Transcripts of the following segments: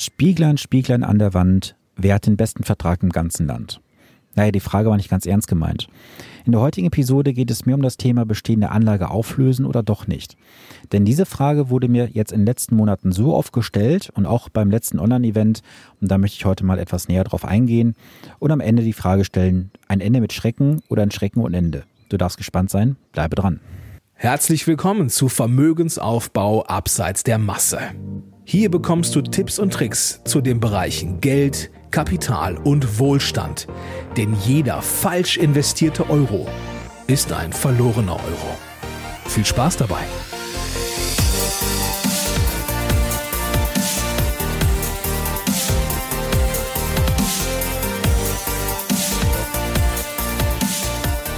Spieglein, Spieglein an der Wand, wer hat den besten Vertrag im ganzen Land? Naja, die Frage war nicht ganz ernst gemeint. In der heutigen Episode geht es mir um das Thema bestehende Anlage auflösen oder doch nicht. Denn diese Frage wurde mir jetzt in den letzten Monaten so oft gestellt und auch beim letzten Online-Event und da möchte ich heute mal etwas näher drauf eingehen und am Ende die Frage stellen, ein Ende mit Schrecken oder ein Schrecken und Ende? Du darfst gespannt sein, bleibe dran. Herzlich willkommen zu Vermögensaufbau abseits der Masse. Hier bekommst du Tipps und Tricks zu den Bereichen Geld, Kapital und Wohlstand. Denn jeder falsch investierte Euro ist ein verlorener Euro. Viel Spaß dabei!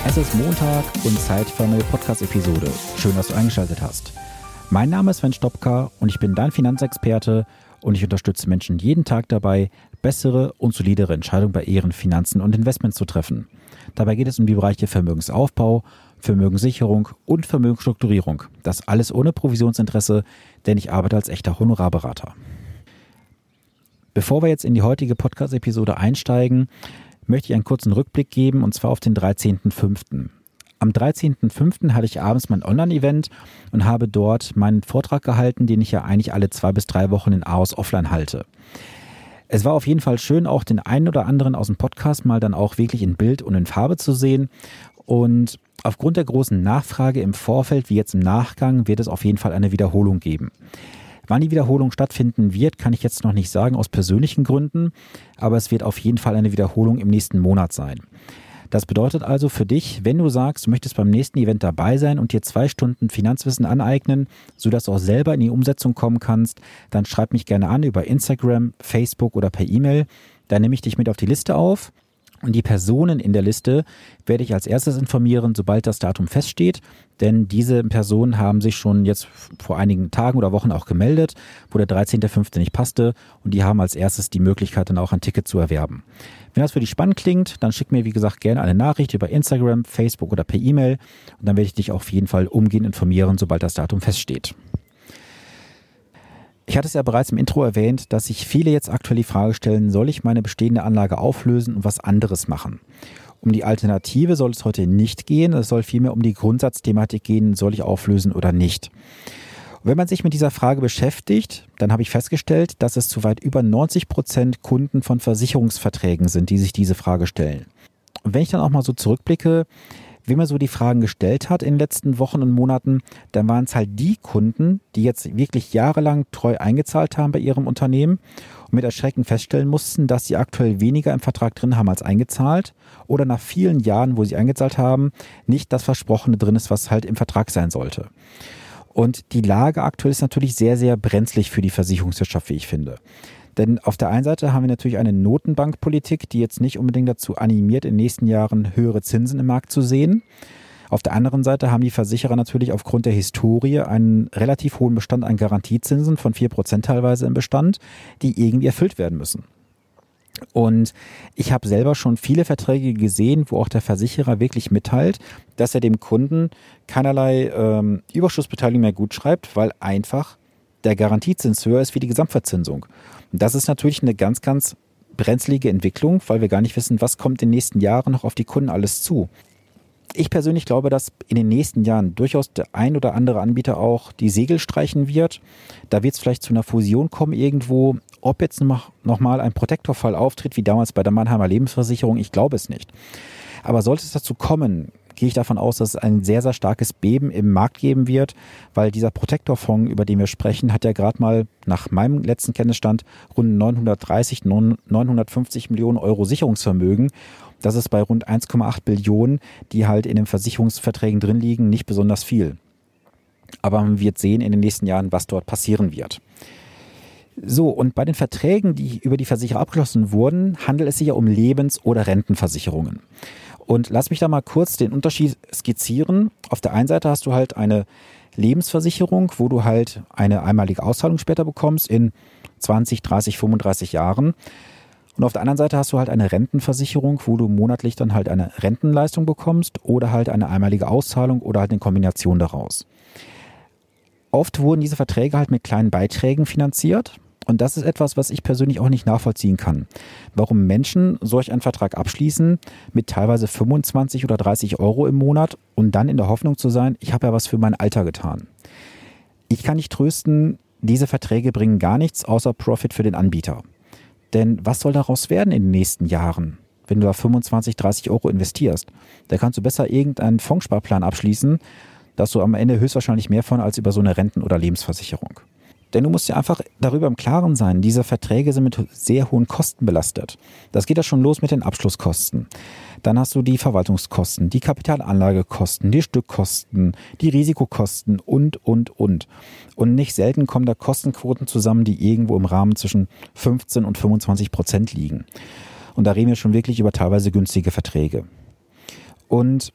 Es ist Montag und Zeit für eine Podcast-Episode. Schön, dass du eingeschaltet hast. Mein Name ist Sven Stopka und ich bin dein Finanzexperte und ich unterstütze Menschen jeden Tag dabei, bessere und solidere Entscheidungen bei ihren Finanzen und Investments zu treffen. Dabei geht es um die Bereiche Vermögensaufbau, Vermögenssicherung und Vermögensstrukturierung. Das alles ohne Provisionsinteresse, denn ich arbeite als echter Honorarberater. Bevor wir jetzt in die heutige Podcast-Episode einsteigen, möchte ich einen kurzen Rückblick geben und zwar auf den 13.05. Am 13.05. hatte ich abends mein Online-Event und habe dort meinen Vortrag gehalten, den ich ja eigentlich alle zwei bis drei Wochen in AOS offline halte. Es war auf jeden Fall schön, auch den einen oder anderen aus dem Podcast mal dann auch wirklich in Bild und in Farbe zu sehen. Und aufgrund der großen Nachfrage im Vorfeld wie jetzt im Nachgang wird es auf jeden Fall eine Wiederholung geben. Wann die Wiederholung stattfinden wird, kann ich jetzt noch nicht sagen aus persönlichen Gründen, aber es wird auf jeden Fall eine Wiederholung im nächsten Monat sein. Das bedeutet also für dich, wenn du sagst, du möchtest beim nächsten Event dabei sein und dir zwei Stunden Finanzwissen aneignen, sodass du auch selber in die Umsetzung kommen kannst, dann schreib mich gerne an über Instagram, Facebook oder per E-Mail. Dann nehme ich dich mit auf die Liste auf und die Personen in der Liste werde ich als erstes informieren, sobald das Datum feststeht. Denn diese Personen haben sich schon jetzt vor einigen Tagen oder Wochen auch gemeldet, wo der 13.05. nicht passte. Und die haben als erstes die Möglichkeit, dann auch ein Ticket zu erwerben. Wenn das für dich spannend klingt, dann schick mir, wie gesagt, gerne eine Nachricht über Instagram, Facebook oder per E-Mail. Und dann werde ich dich auf jeden Fall umgehend informieren, sobald das Datum feststeht. Ich hatte es ja bereits im Intro erwähnt, dass sich viele jetzt aktuell die Frage stellen, soll ich meine bestehende Anlage auflösen und was anderes machen? Um die Alternative soll es heute nicht gehen, es soll vielmehr um die Grundsatzthematik gehen, soll ich auflösen oder nicht. Wenn man sich mit dieser Frage beschäftigt, dann habe ich festgestellt, dass es zu weit über 90 Prozent Kunden von Versicherungsverträgen sind, die sich diese Frage stellen. Und wenn ich dann auch mal so zurückblicke, wie man so die Fragen gestellt hat in den letzten Wochen und Monaten, dann waren es halt die Kunden, die jetzt wirklich jahrelang treu eingezahlt haben bei ihrem Unternehmen und mit Erschrecken feststellen mussten, dass sie aktuell weniger im Vertrag drin haben als eingezahlt oder nach vielen Jahren, wo sie eingezahlt haben, nicht das Versprochene drin ist, was halt im Vertrag sein sollte. Und die Lage aktuell ist natürlich sehr, sehr brenzlig für die Versicherungswirtschaft, wie ich finde. Denn auf der einen Seite haben wir natürlich eine Notenbankpolitik, die jetzt nicht unbedingt dazu animiert, in den nächsten Jahren höhere Zinsen im Markt zu sehen. Auf der anderen Seite haben die Versicherer natürlich aufgrund der Historie einen relativ hohen Bestand an Garantiezinsen von vier Prozent teilweise im Bestand, die irgendwie erfüllt werden müssen. Und ich habe selber schon viele Verträge gesehen, wo auch der Versicherer wirklich mitteilt, dass er dem Kunden keinerlei ähm, Überschussbeteiligung mehr gut schreibt, weil einfach der Garantiezins höher ist wie die Gesamtverzinsung. Und das ist natürlich eine ganz, ganz brenzlige Entwicklung, weil wir gar nicht wissen, was kommt in den nächsten Jahren noch auf die Kunden alles zu. Ich persönlich glaube, dass in den nächsten Jahren durchaus der ein oder andere Anbieter auch die Segel streichen wird. Da wird es vielleicht zu einer Fusion kommen irgendwo. Ob jetzt nochmal ein Protektorfall auftritt, wie damals bei der Mannheimer Lebensversicherung, ich glaube es nicht. Aber sollte es dazu kommen, gehe ich davon aus, dass es ein sehr, sehr starkes Beben im Markt geben wird, weil dieser Protektorfonds, über den wir sprechen, hat ja gerade mal nach meinem letzten Kenntnisstand rund 930, 950 Millionen Euro Sicherungsvermögen. Das ist bei rund 1,8 Billionen, die halt in den Versicherungsverträgen drin liegen, nicht besonders viel. Aber man wird sehen in den nächsten Jahren, was dort passieren wird. So, und bei den Verträgen, die über die Versicherer abgeschlossen wurden, handelt es sich ja um Lebens- oder Rentenversicherungen. Und lass mich da mal kurz den Unterschied skizzieren. Auf der einen Seite hast du halt eine Lebensversicherung, wo du halt eine einmalige Auszahlung später bekommst in 20, 30, 35 Jahren. Und auf der anderen Seite hast du halt eine Rentenversicherung, wo du monatlich dann halt eine Rentenleistung bekommst oder halt eine einmalige Auszahlung oder halt eine Kombination daraus. Oft wurden diese Verträge halt mit kleinen Beiträgen finanziert. Und das ist etwas, was ich persönlich auch nicht nachvollziehen kann. Warum Menschen solch einen Vertrag abschließen mit teilweise 25 oder 30 Euro im Monat und dann in der Hoffnung zu sein, ich habe ja was für mein Alter getan. Ich kann nicht trösten, diese Verträge bringen gar nichts außer Profit für den Anbieter. Denn was soll daraus werden in den nächsten Jahren, wenn du da 25, 30 Euro investierst? Da kannst du besser irgendeinen Fondssparplan abschließen, dass du am Ende höchstwahrscheinlich mehr von als über so eine Renten- oder Lebensversicherung. Denn du musst ja einfach darüber im Klaren sein, diese Verträge sind mit sehr hohen Kosten belastet. Das geht ja schon los mit den Abschlusskosten. Dann hast du die Verwaltungskosten, die Kapitalanlagekosten, die Stückkosten, die Risikokosten und, und, und. Und nicht selten kommen da Kostenquoten zusammen, die irgendwo im Rahmen zwischen 15 und 25 Prozent liegen. Und da reden wir schon wirklich über teilweise günstige Verträge. Und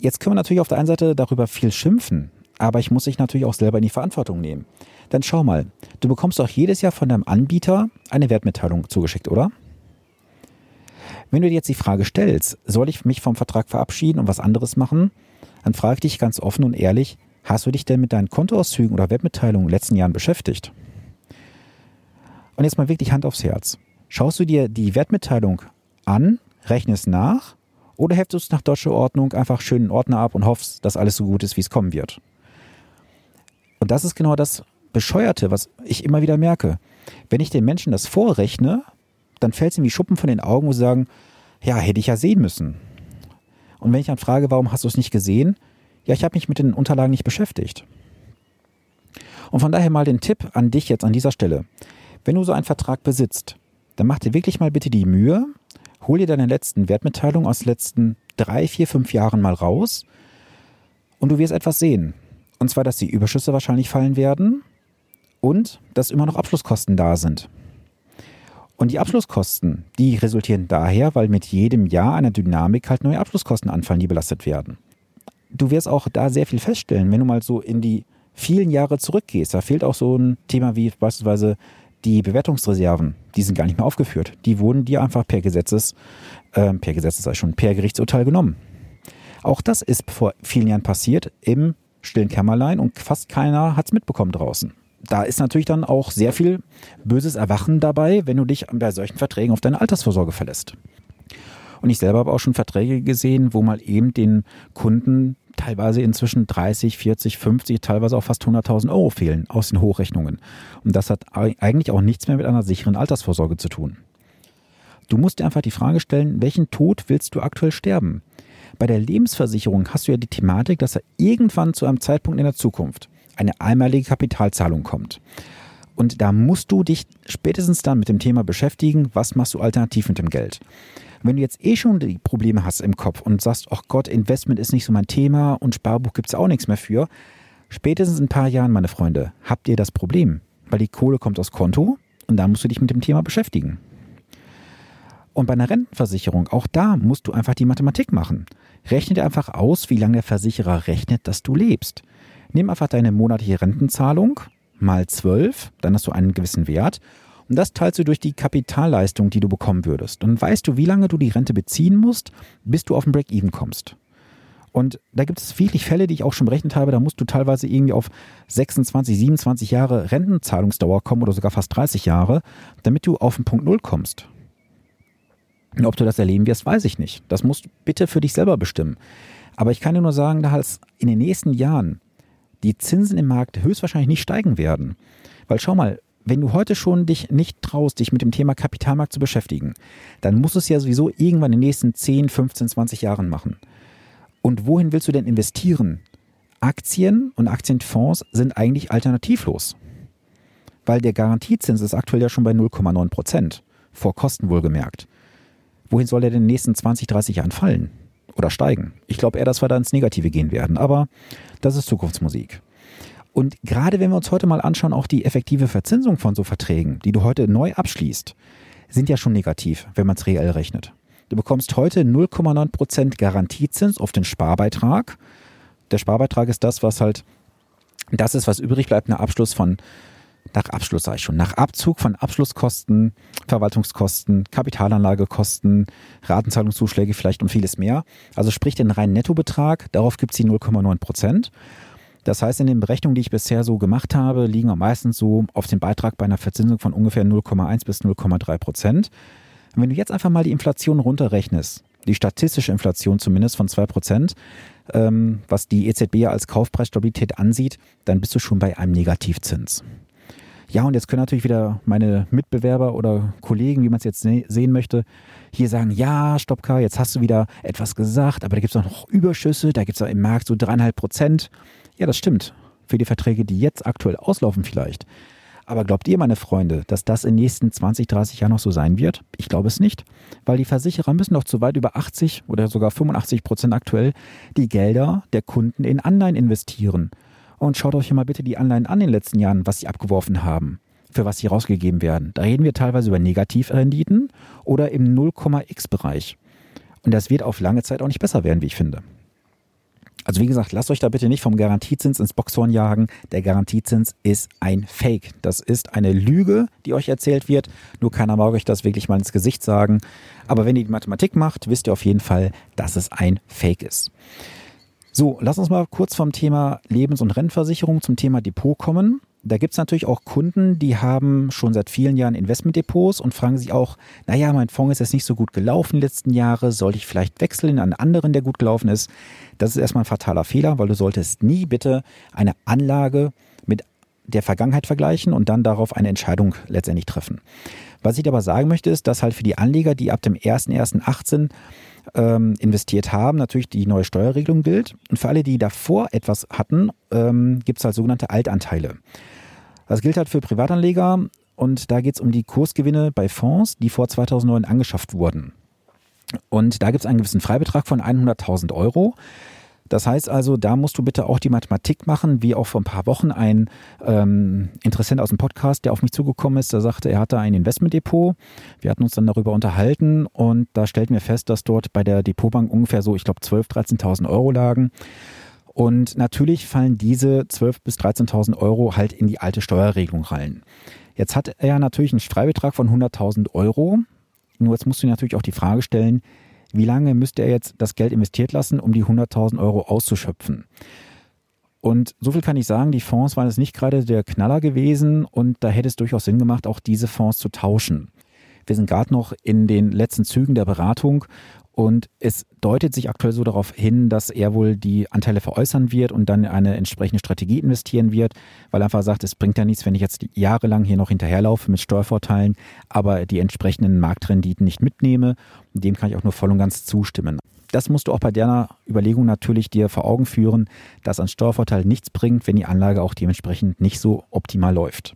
jetzt können wir natürlich auf der einen Seite darüber viel schimpfen, aber ich muss dich natürlich auch selber in die Verantwortung nehmen. Dann schau mal, du bekommst doch jedes Jahr von deinem Anbieter eine Wertmitteilung zugeschickt, oder? Wenn du dir jetzt die Frage stellst, soll ich mich vom Vertrag verabschieden und was anderes machen, dann frage ich dich ganz offen und ehrlich, hast du dich denn mit deinen Kontoauszügen oder Wertmitteilungen in den letzten Jahren beschäftigt? Und jetzt mal wirklich Hand aufs Herz. Schaust du dir die Wertmitteilung an, rechnest nach oder heftest du nach deutscher Ordnung einfach schön einen Ordner ab und hoffst, dass alles so gut ist, wie es kommen wird? Und das ist genau das, Bescheuerte, was ich immer wieder merke. Wenn ich den Menschen das vorrechne, dann fällt es ihm wie Schuppen von den Augen, wo sie sagen, ja, hätte ich ja sehen müssen. Und wenn ich dann frage, warum hast du es nicht gesehen? Ja, ich habe mich mit den Unterlagen nicht beschäftigt. Und von daher mal den Tipp an dich jetzt an dieser Stelle. Wenn du so einen Vertrag besitzt, dann mach dir wirklich mal bitte die Mühe, hol dir deine letzten Wertmitteilungen aus den letzten drei, vier, fünf Jahren mal raus und du wirst etwas sehen. Und zwar, dass die Überschüsse wahrscheinlich fallen werden und dass immer noch Abschlusskosten da sind. Und die Abschlusskosten, die resultieren daher, weil mit jedem Jahr einer Dynamik halt neue Abschlusskosten anfallen, die belastet werden. Du wirst auch da sehr viel feststellen, wenn du mal so in die vielen Jahre zurückgehst. Da fehlt auch so ein Thema wie beispielsweise die Bewertungsreserven. Die sind gar nicht mehr aufgeführt. Die wurden dir einfach per Gesetzes, äh, per Gesetzes sei schon, per Gerichtsurteil genommen. Auch das ist vor vielen Jahren passiert im stillen Kämmerlein und fast keiner hat es mitbekommen draußen da ist natürlich dann auch sehr viel böses Erwachen dabei, wenn du dich bei solchen Verträgen auf deine Altersvorsorge verlässt. Und ich selber habe auch schon Verträge gesehen, wo mal eben den Kunden teilweise inzwischen 30, 40, 50, teilweise auch fast 100.000 Euro fehlen aus den Hochrechnungen. Und das hat eigentlich auch nichts mehr mit einer sicheren Altersvorsorge zu tun. Du musst dir einfach die Frage stellen, welchen Tod willst du aktuell sterben? Bei der Lebensversicherung hast du ja die Thematik, dass er irgendwann zu einem Zeitpunkt in der Zukunft eine einmalige Kapitalzahlung kommt. Und da musst du dich spätestens dann mit dem Thema beschäftigen, was machst du alternativ mit dem Geld. Wenn du jetzt eh schon die Probleme hast im Kopf und sagst, ach Gott, Investment ist nicht so mein Thema und Sparbuch gibt es auch nichts mehr für, spätestens in ein paar Jahren, meine Freunde, habt ihr das Problem, weil die Kohle kommt aus Konto und da musst du dich mit dem Thema beschäftigen. Und bei einer Rentenversicherung, auch da musst du einfach die Mathematik machen. Rechne dir einfach aus, wie lange der Versicherer rechnet, dass du lebst. Nimm einfach deine monatliche Rentenzahlung mal 12, dann hast du einen gewissen Wert. Und das teilst du durch die Kapitalleistung, die du bekommen würdest. Dann weißt du, wie lange du die Rente beziehen musst, bis du auf den Break-Even kommst. Und da gibt es wirklich Fälle, die ich auch schon berechnet habe, da musst du teilweise irgendwie auf 26, 27 Jahre Rentenzahlungsdauer kommen oder sogar fast 30 Jahre, damit du auf den Punkt Null kommst. Und ob du das erleben wirst, weiß ich nicht. Das musst du bitte für dich selber bestimmen. Aber ich kann dir nur sagen, dass in den nächsten Jahren die Zinsen im Markt höchstwahrscheinlich nicht steigen werden. Weil schau mal, wenn du heute schon dich nicht traust, dich mit dem Thema Kapitalmarkt zu beschäftigen, dann musst du es ja sowieso irgendwann in den nächsten 10, 15, 20 Jahren machen. Und wohin willst du denn investieren? Aktien und Aktienfonds sind eigentlich alternativlos. Weil der Garantiezins ist aktuell ja schon bei 0,9 Prozent. Vor Kosten wohlgemerkt. Wohin soll er denn in den nächsten 20, 30 Jahren fallen? oder steigen. Ich glaube eher, dass wir da ins Negative gehen werden, aber das ist Zukunftsmusik. Und gerade wenn wir uns heute mal anschauen, auch die effektive Verzinsung von so Verträgen, die du heute neu abschließt, sind ja schon negativ, wenn man es reell rechnet. Du bekommst heute 0,9% Garantiezins auf den Sparbeitrag. Der Sparbeitrag ist das, was halt das ist, was übrig bleibt nach Abschluss von nach Abschluss sage ich schon, nach Abzug von Abschlusskosten, Verwaltungskosten, Kapitalanlagekosten, Ratenzahlungszuschläge vielleicht und vieles mehr. Also sprich den reinen Nettobetrag, darauf gibt es die 0,9 Prozent. Das heißt, in den Berechnungen, die ich bisher so gemacht habe, liegen meistens so auf den Beitrag bei einer Verzinsung von ungefähr 0,1 bis 0,3 Prozent. Und wenn du jetzt einfach mal die Inflation runterrechnest, die statistische Inflation zumindest von 2 Prozent, ähm, was die EZB ja als Kaufpreisstabilität ansieht, dann bist du schon bei einem Negativzins. Ja, und jetzt können natürlich wieder meine Mitbewerber oder Kollegen, wie man es jetzt sehen möchte, hier sagen, ja, Stoppka, jetzt hast du wieder etwas gesagt, aber da gibt es auch noch Überschüsse, da gibt es im Markt so dreieinhalb Prozent. Ja, das stimmt. Für die Verträge, die jetzt aktuell auslaufen vielleicht. Aber glaubt ihr, meine Freunde, dass das in den nächsten 20, 30 Jahren noch so sein wird? Ich glaube es nicht, weil die Versicherer müssen noch zu weit über 80 oder sogar 85 Prozent aktuell die Gelder der Kunden in Anleihen investieren. Und schaut euch mal bitte die Anleihen an in den letzten Jahren, was sie abgeworfen haben, für was sie rausgegeben werden. Da reden wir teilweise über Negativrenditen oder im 0,x-Bereich. Und das wird auf lange Zeit auch nicht besser werden, wie ich finde. Also wie gesagt, lasst euch da bitte nicht vom Garantiezins ins Boxhorn jagen. Der Garantiezins ist ein Fake. Das ist eine Lüge, die euch erzählt wird. Nur keiner mag euch das wirklich mal ins Gesicht sagen. Aber wenn ihr die Mathematik macht, wisst ihr auf jeden Fall, dass es ein Fake ist. So, lass uns mal kurz vom Thema Lebens- und Rentenversicherung zum Thema Depot kommen. Da gibt es natürlich auch Kunden, die haben schon seit vielen Jahren Investmentdepots und fragen sich auch, naja, mein Fonds ist jetzt nicht so gut gelaufen die letzten Jahre, soll ich vielleicht wechseln in einen anderen, der gut gelaufen ist? Das ist erstmal ein fataler Fehler, weil du solltest nie bitte eine Anlage mit der Vergangenheit vergleichen und dann darauf eine Entscheidung letztendlich treffen. Was ich aber sagen möchte, ist, dass halt für die Anleger, die ab dem 01.01.18 ähm, investiert haben, natürlich die neue Steuerregelung gilt. Und für alle, die davor etwas hatten, ähm, gibt es halt sogenannte Altanteile. Das gilt halt für Privatanleger und da geht es um die Kursgewinne bei Fonds, die vor 2009 angeschafft wurden. Und da gibt es einen gewissen Freibetrag von 100.000 Euro. Das heißt also, da musst du bitte auch die Mathematik machen, wie auch vor ein paar Wochen ein ähm, Interessent aus dem Podcast, der auf mich zugekommen ist, der sagte, er hatte ein Investmentdepot. Wir hatten uns dann darüber unterhalten und da stellten wir fest, dass dort bei der Depotbank ungefähr so, ich glaube, 12.000, 13.000 Euro lagen. Und natürlich fallen diese 12.000 bis 13.000 Euro halt in die alte Steuerregelung rein. Jetzt hat er natürlich einen Freibetrag von 100.000 Euro. Nur jetzt musst du natürlich auch die Frage stellen, wie lange müsste er jetzt das Geld investiert lassen, um die 100.000 Euro auszuschöpfen? Und so viel kann ich sagen, die Fonds waren jetzt nicht gerade der Knaller gewesen und da hätte es durchaus Sinn gemacht, auch diese Fonds zu tauschen. Wir sind gerade noch in den letzten Zügen der Beratung und es deutet sich aktuell so darauf hin, dass er wohl die Anteile veräußern wird und dann in eine entsprechende Strategie investieren wird, weil er einfach sagt, es bringt ja nichts, wenn ich jetzt jahrelang hier noch hinterherlaufe mit Steuervorteilen, aber die entsprechenden Marktrenditen nicht mitnehme. Dem kann ich auch nur voll und ganz zustimmen. Das musst du auch bei der Überlegung natürlich dir vor Augen führen, dass ein Steuervorteil nichts bringt, wenn die Anlage auch dementsprechend nicht so optimal läuft.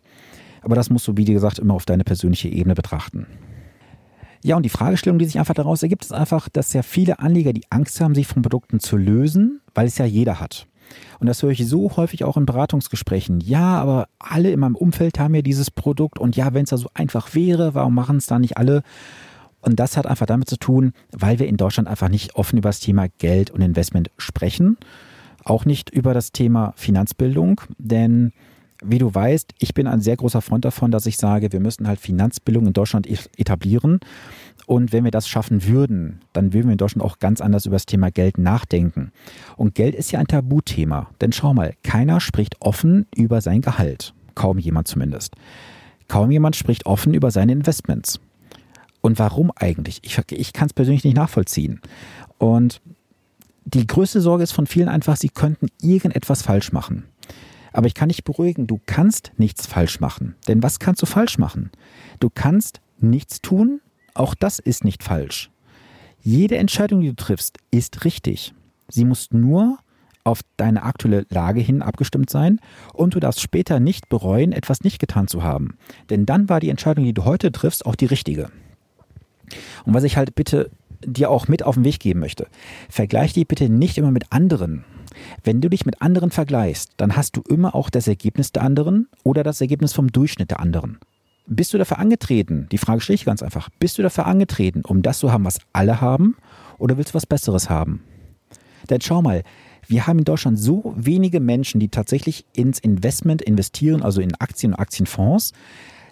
Aber das musst du, wie gesagt, immer auf deine persönliche Ebene betrachten. Ja, und die Fragestellung, die sich einfach daraus ergibt, ist einfach, dass ja viele Anleger die Angst haben, sich von Produkten zu lösen, weil es ja jeder hat. Und das höre ich so häufig auch in Beratungsgesprächen. Ja, aber alle in meinem Umfeld haben ja dieses Produkt und ja, wenn es ja so einfach wäre, warum machen es da nicht alle? Und das hat einfach damit zu tun, weil wir in Deutschland einfach nicht offen über das Thema Geld und Investment sprechen. Auch nicht über das Thema Finanzbildung, denn wie du weißt, ich bin ein sehr großer Freund davon, dass ich sage, wir müssen halt Finanzbildung in Deutschland e- etablieren. Und wenn wir das schaffen würden, dann würden wir in Deutschland auch ganz anders über das Thema Geld nachdenken. Und Geld ist ja ein Tabuthema. Denn schau mal, keiner spricht offen über sein Gehalt. Kaum jemand zumindest. Kaum jemand spricht offen über seine Investments. Und warum eigentlich? Ich, ich kann es persönlich nicht nachvollziehen. Und die größte Sorge ist von vielen einfach, sie könnten irgendetwas falsch machen. Aber ich kann dich beruhigen, du kannst nichts falsch machen. Denn was kannst du falsch machen? Du kannst nichts tun, auch das ist nicht falsch. Jede Entscheidung, die du triffst, ist richtig. Sie muss nur auf deine aktuelle Lage hin abgestimmt sein und du darfst später nicht bereuen, etwas nicht getan zu haben. Denn dann war die Entscheidung, die du heute triffst, auch die richtige. Und was ich halt bitte dir auch mit auf den Weg geben möchte, vergleich dich bitte nicht immer mit anderen. Wenn du dich mit anderen vergleichst, dann hast du immer auch das Ergebnis der anderen oder das Ergebnis vom Durchschnitt der anderen. Bist du dafür angetreten? Die Frage stelle ich ganz einfach. Bist du dafür angetreten, um das zu haben, was alle haben? Oder willst du was Besseres haben? Denn schau mal, wir haben in Deutschland so wenige Menschen, die tatsächlich ins Investment investieren, also in Aktien und Aktienfonds.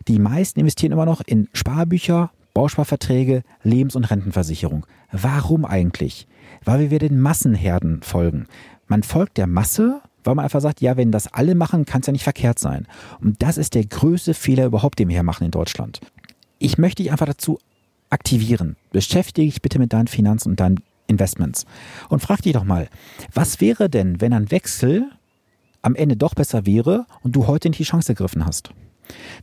Die meisten investieren immer noch in Sparbücher, Bausparverträge, Lebens- und Rentenversicherung. Warum eigentlich? Weil wir den Massenherden folgen. Man folgt der Masse, weil man einfach sagt, ja, wenn das alle machen, kann es ja nicht verkehrt sein. Und das ist der größte Fehler überhaupt, den wir hier machen in Deutschland. Ich möchte dich einfach dazu aktivieren. Beschäftige dich bitte mit deinen Finanzen und deinen Investments. Und frag dich doch mal, was wäre denn, wenn ein Wechsel am Ende doch besser wäre und du heute nicht die Chance ergriffen hast?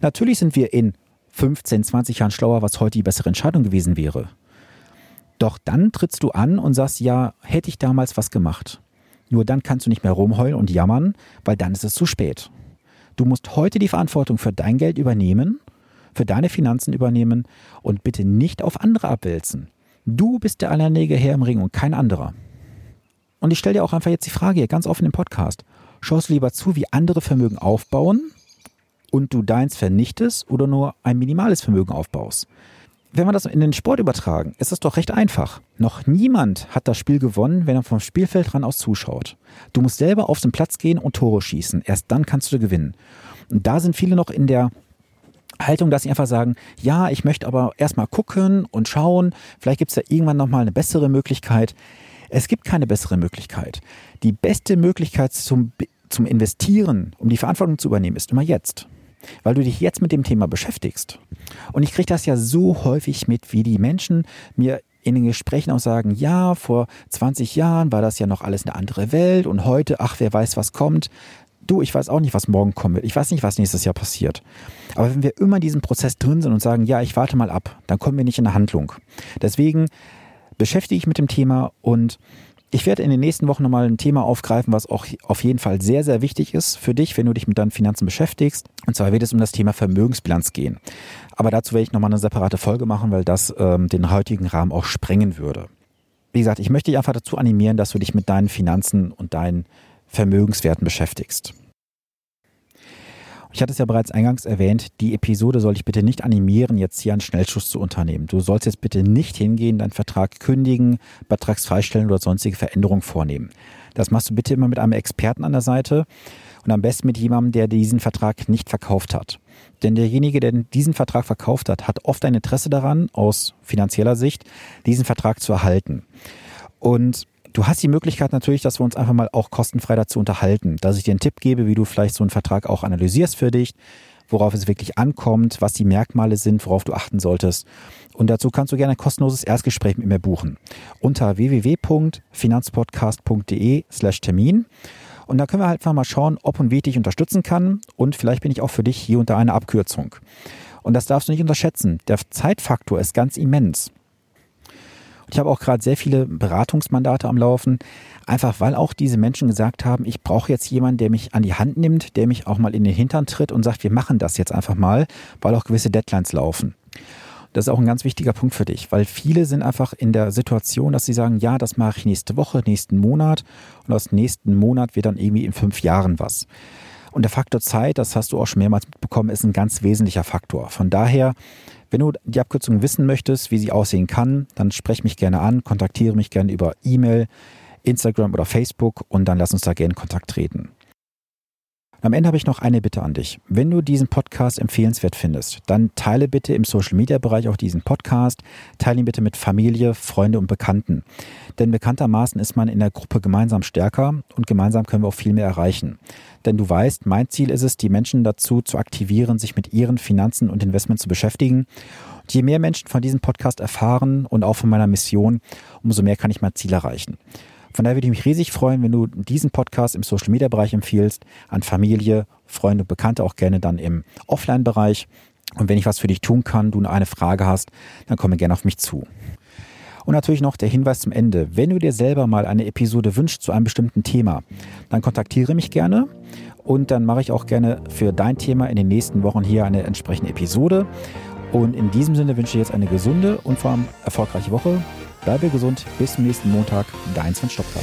Natürlich sind wir in 15, 20 Jahren schlauer, was heute die bessere Entscheidung gewesen wäre. Doch dann trittst du an und sagst, ja, hätte ich damals was gemacht. Nur dann kannst du nicht mehr rumheulen und jammern, weil dann ist es zu spät. Du musst heute die Verantwortung für dein Geld übernehmen, für deine Finanzen übernehmen und bitte nicht auf andere abwälzen. Du bist der alleinige Herr im Ring und kein anderer. Und ich stelle dir auch einfach jetzt die Frage hier ganz offen im Podcast. Schaust du lieber zu, wie andere Vermögen aufbauen und du deins vernichtest oder nur ein minimales Vermögen aufbaust? Wenn wir das in den Sport übertragen, ist es doch recht einfach. Noch niemand hat das Spiel gewonnen, wenn er vom Spielfeldrand aus zuschaut. Du musst selber auf den Platz gehen und Tore schießen. Erst dann kannst du gewinnen. Und da sind viele noch in der Haltung, dass sie einfach sagen, ja, ich möchte aber erstmal gucken und schauen, vielleicht gibt es ja irgendwann nochmal eine bessere Möglichkeit. Es gibt keine bessere Möglichkeit. Die beste Möglichkeit zum, zum Investieren, um die Verantwortung zu übernehmen, ist immer jetzt weil du dich jetzt mit dem Thema beschäftigst. Und ich kriege das ja so häufig mit, wie die Menschen mir in den Gesprächen auch sagen, ja, vor 20 Jahren war das ja noch alles eine andere Welt und heute, ach, wer weiß, was kommt. Du, ich weiß auch nicht, was morgen kommen wird. Ich weiß nicht, was nächstes Jahr passiert. Aber wenn wir immer in diesem Prozess drin sind und sagen, ja, ich warte mal ab, dann kommen wir nicht in eine Handlung. Deswegen beschäftige ich mit dem Thema und ich werde in den nächsten Wochen nochmal ein Thema aufgreifen, was auch auf jeden Fall sehr, sehr wichtig ist für dich, wenn du dich mit deinen Finanzen beschäftigst. Und zwar wird es um das Thema Vermögensbilanz gehen. Aber dazu werde ich nochmal eine separate Folge machen, weil das ähm, den heutigen Rahmen auch sprengen würde. Wie gesagt, ich möchte dich einfach dazu animieren, dass du dich mit deinen Finanzen und deinen Vermögenswerten beschäftigst. Ich hatte es ja bereits eingangs erwähnt, die Episode soll dich bitte nicht animieren, jetzt hier einen Schnellschuss zu unternehmen. Du sollst jetzt bitte nicht hingehen, deinen Vertrag kündigen, Betragsfreistellen oder sonstige Veränderungen vornehmen. Das machst du bitte immer mit einem Experten an der Seite und am besten mit jemandem, der diesen Vertrag nicht verkauft hat. Denn derjenige, der diesen Vertrag verkauft hat, hat oft ein Interesse daran, aus finanzieller Sicht, diesen Vertrag zu erhalten. Und Du hast die Möglichkeit natürlich, dass wir uns einfach mal auch kostenfrei dazu unterhalten, dass ich dir einen Tipp gebe, wie du vielleicht so einen Vertrag auch analysierst für dich, worauf es wirklich ankommt, was die Merkmale sind, worauf du achten solltest. Und dazu kannst du gerne ein kostenloses Erstgespräch mit mir buchen. Unter www.finanzpodcast.de slash Termin. Und da können wir halt einfach mal schauen, ob und wie ich dich unterstützen kann. Und vielleicht bin ich auch für dich hier unter einer Abkürzung. Und das darfst du nicht unterschätzen. Der Zeitfaktor ist ganz immens. Ich habe auch gerade sehr viele Beratungsmandate am Laufen, einfach weil auch diese Menschen gesagt haben, ich brauche jetzt jemanden, der mich an die Hand nimmt, der mich auch mal in den Hintern tritt und sagt, wir machen das jetzt einfach mal, weil auch gewisse Deadlines laufen. Das ist auch ein ganz wichtiger Punkt für dich, weil viele sind einfach in der Situation, dass sie sagen, ja, das mache ich nächste Woche, nächsten Monat und aus nächsten Monat wird dann irgendwie in fünf Jahren was. Und der Faktor Zeit, das hast du auch schon mehrmals mitbekommen, ist ein ganz wesentlicher Faktor. Von daher wenn du die Abkürzung wissen möchtest, wie sie aussehen kann, dann sprech mich gerne an, kontaktiere mich gerne über E-Mail, Instagram oder Facebook und dann lass uns da gerne in Kontakt treten. Am Ende habe ich noch eine Bitte an dich. Wenn du diesen Podcast empfehlenswert findest, dann teile bitte im Social Media Bereich auch diesen Podcast. Teile ihn bitte mit Familie, Freunde und Bekannten. Denn bekanntermaßen ist man in der Gruppe gemeinsam stärker und gemeinsam können wir auch viel mehr erreichen. Denn du weißt, mein Ziel ist es, die Menschen dazu zu aktivieren, sich mit ihren Finanzen und Investments zu beschäftigen. Und je mehr Menschen von diesem Podcast erfahren und auch von meiner Mission, umso mehr kann ich mein Ziel erreichen. Von daher würde ich mich riesig freuen, wenn du diesen Podcast im Social Media Bereich empfiehlst, an Familie, Freunde und Bekannte, auch gerne dann im Offline-Bereich. Und wenn ich was für dich tun kann, du eine Frage hast, dann komme gerne auf mich zu. Und natürlich noch der Hinweis zum Ende. Wenn du dir selber mal eine Episode wünschst zu einem bestimmten Thema, dann kontaktiere mich gerne und dann mache ich auch gerne für dein Thema in den nächsten Wochen hier eine entsprechende Episode. Und in diesem Sinne wünsche ich jetzt eine gesunde und vor allem erfolgreiche Woche. Bleibe gesund, bis zum nächsten Montag. Dein Sven Stockler.